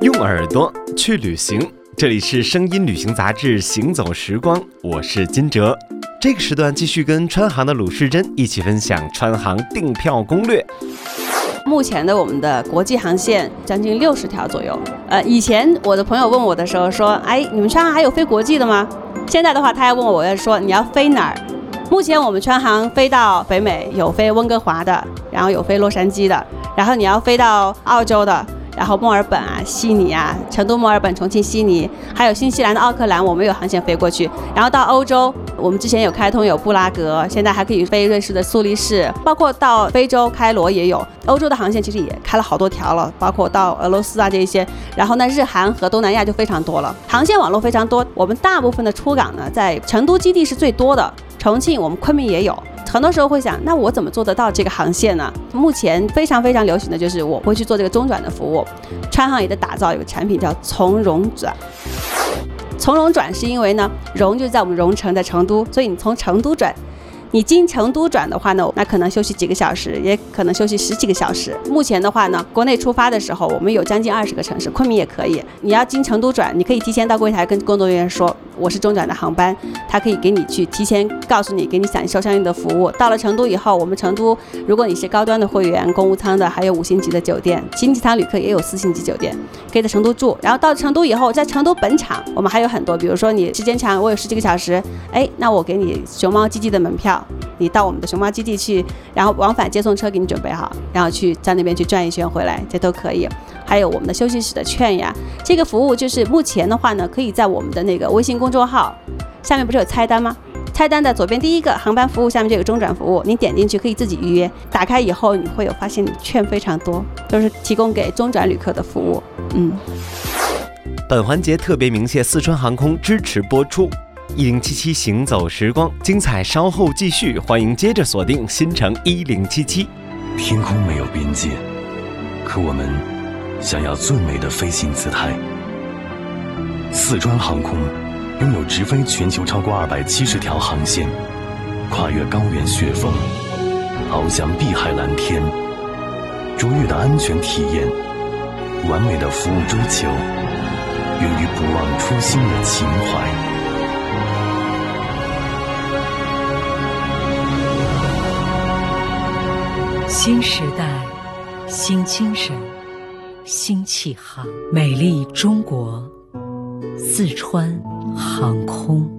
用耳朵去旅行，这里是声音旅行杂志《行走时光》，我是金哲。这个时段继续跟川航的鲁世珍一起分享川航订票攻略。目前的我们的国际航线将近六十条左右。呃，以前我的朋友问我的时候说，哎，你们川航还有飞国际的吗？现在的话，他要问我，我要说你要飞哪儿？目前我们川航飞到北美有飞温哥华的，然后有飞洛杉矶的，然后你要飞到澳洲的。然后墨尔本啊、悉尼啊、成都、墨尔本、重庆、悉尼，还有新西兰的奥克兰，我们有航线飞过去。然后到欧洲，我们之前有开通有布拉格，现在还可以飞瑞士的苏黎世，包括到非洲开罗也有。欧洲的航线其实也开了好多条了，包括到俄罗斯啊这一些。然后呢，日韩和东南亚就非常多了，航线网络非常多。我们大部分的出港呢，在成都基地是最多的，重庆我们昆明也有。很多时候会想，那我怎么做得到这个航线呢？目前非常非常流行的就是我会去做这个中转的服务。川航也在打造一个产品叫从容转。从容转是因为呢，容就在我们蓉城在成都，所以你从成都转。你经成都转的话呢，那可能休息几个小时，也可能休息十几个小时。目前的话呢，国内出发的时候，我们有将近二十个城市，昆明也可以。你要经成都转，你可以提前到柜台跟工作人员说我是中转的航班，他可以给你去提前告诉你，给你享受相应的服务。到了成都以后，我们成都如果你是高端的会员，公务舱的，还有五星级的酒店，经济舱旅客也有四星级酒店，可以在成都住。然后到成都以后，在成都本场，我们还有很多，比如说你时间长，我有十几个小时，哎，那我给你熊猫基地的门票。你到我们的熊猫基地去，然后往返接送车给你准备好，然后去在那边去转一圈回来，这都可以。还有我们的休息室的券呀，这个服务就是目前的话呢，可以在我们的那个微信公众号下面不是有菜单吗？菜单的左边第一个航班服务下面就有中转服务，你点进去可以自己预约。打开以后你会有发现券非常多，都是提供给中转旅客的服务。嗯。本环节特别鸣谢四川航空支持播出。一零七七行走时光，精彩稍后继续，欢迎接着锁定新城一零七七。天空没有边界，可我们想要最美的飞行姿态。四川航空拥有直飞全球超过二百七十条航线，跨越高原雪峰，翱翔碧海蓝天，卓越的安全体验，完美的服务追求，源于不忘初心的情怀。新时代，新精神，新气航，美丽中国，四川航空。